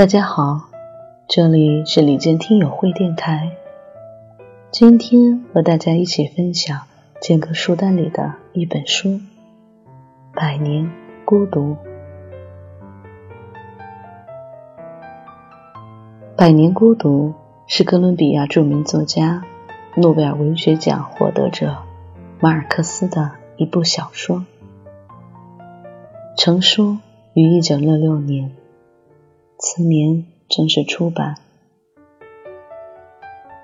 大家好，这里是李健听友会电台。今天和大家一起分享间隔书单里的一本书《百年孤独》。《百年孤独》是哥伦比亚著名作家、诺贝尔文学奖获得者马尔克斯的一部小说，成书于一九六六年。次年正式出版。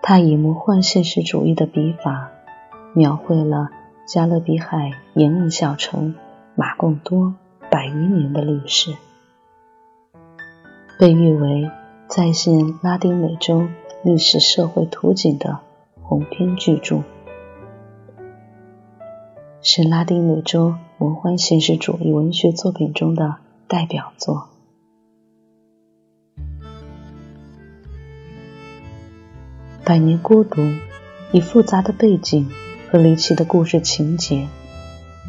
他以魔幻现实主义的笔法，描绘了加勒比海沿岸小城马贡多百余年的历史，被誉为再现拉丁美洲历史社会图景的鸿篇巨著，是拉丁美洲魔幻现实主义文学作品中的代表作。百年孤独，以复杂的背景和离奇的故事情节，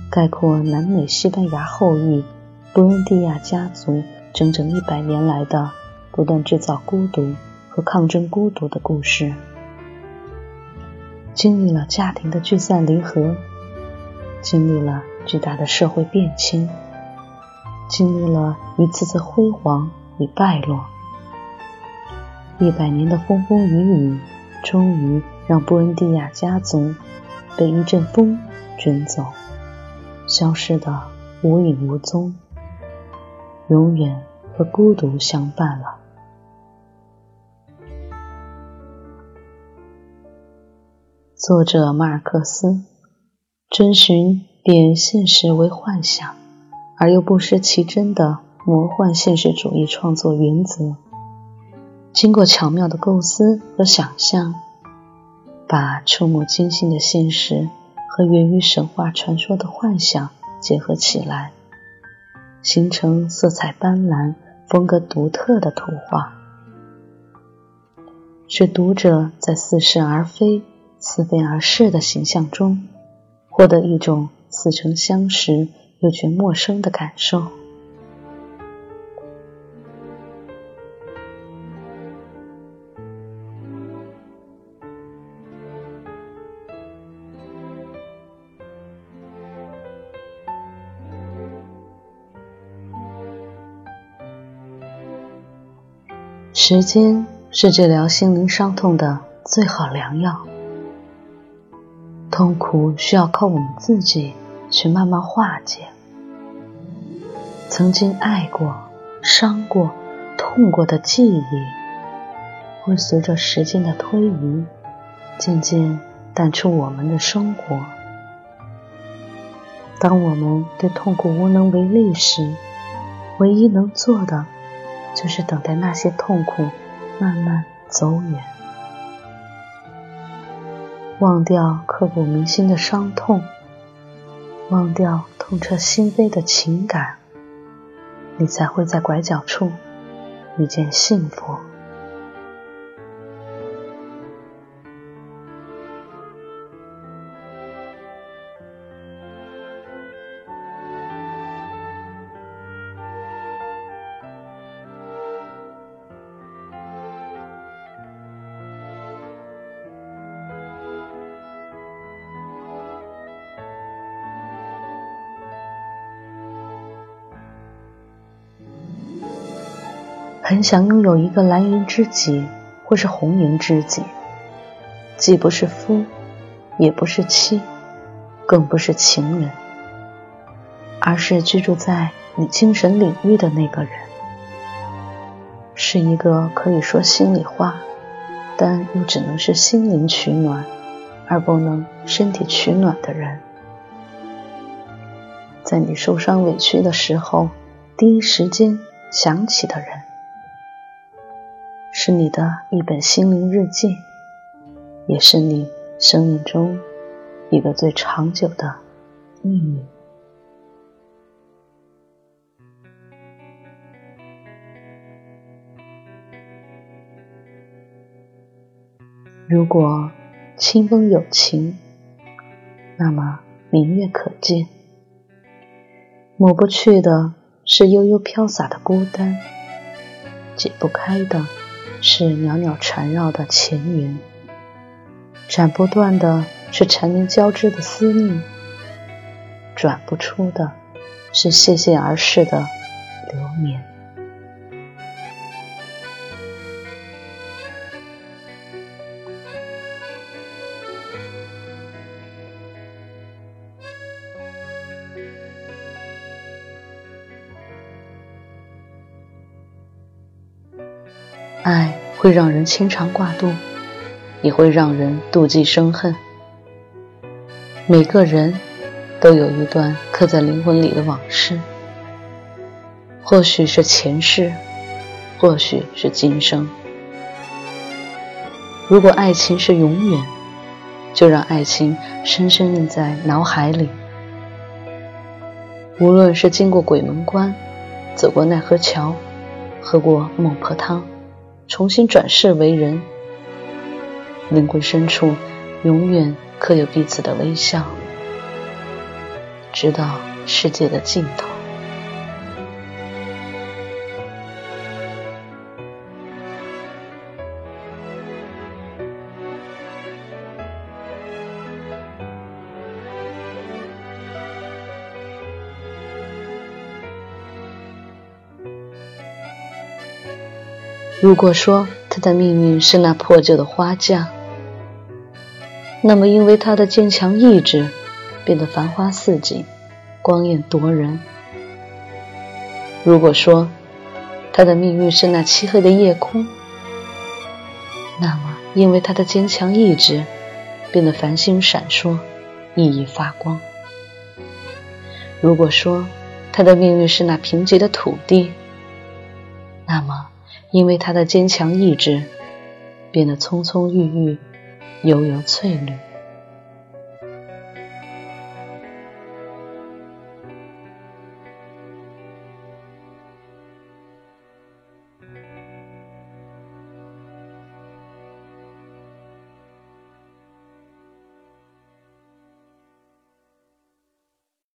概括南美西班牙后裔布恩蒂亚家族整整一百年来的不断制造孤独和抗争孤独的故事。经历了家庭的聚散离合，经历了巨大的社会变迁，经历了一次次辉煌与败落，一百年的风风雨雨。终于让布恩蒂亚家族被一阵风卷走，消失的无影无踪，永远和孤独相伴了。作者马尔克斯遵循点现实为幻想，而又不失其真的魔幻现实主义创作原则。经过巧妙的构思和想象，把触目惊心的现实和源于神话传说的幻想结合起来，形成色彩斑斓、风格独特的图画，使读者在似是而非、似非而是的形象中，获得一种似曾相识又觉陌生的感受。时间是治疗心灵伤痛的最好良药。痛苦需要靠我们自己去慢慢化解。曾经爱过、伤过、痛过的记忆，会随着时间的推移，渐渐淡出我们的生活。当我们对痛苦无能为力时，唯一能做的。就是等待那些痛苦慢慢走远，忘掉刻骨铭心的伤痛，忘掉痛彻心扉的情感，你才会在拐角处遇见幸福。很想拥有一个蓝颜知己，或是红颜知己，既不是夫，也不是妻，更不是情人，而是居住在你精神领域的那个人，是一个可以说心里话，但又只能是心灵取暖，而不能身体取暖的人，在你受伤委屈的时候，第一时间想起的人。是你的一本心灵日记，也是你生命中一个最长久的秘密。如果清风有情，那么明月可见。抹不去的是悠悠飘洒的孤单。解不开的是袅袅缠绕的前缘，斩不断的是缠绵交织的思念，转不出的是谢谢而逝的流年。爱会让人牵肠挂肚，也会让人妒忌生恨。每个人都有一段刻在灵魂里的往事，或许是前世，或许是今生。如果爱情是永远，就让爱情深深印在脑海里。无论是经过鬼门关，走过奈何桥，喝过孟婆汤。重新转世为人，灵魂深处永远刻有彼此的微笑，直到世界的尽头。如果说他的命运是那破旧的花架，那么因为他的坚强意志，变得繁花似锦，光艳夺人；如果说他的命运是那漆黑的夜空，那么因为他的坚强意志，变得繁星闪烁，熠熠发光；如果说他的命运是那贫瘠的土地，那么。因为他的坚强意志，变得葱葱郁郁，油油翠绿。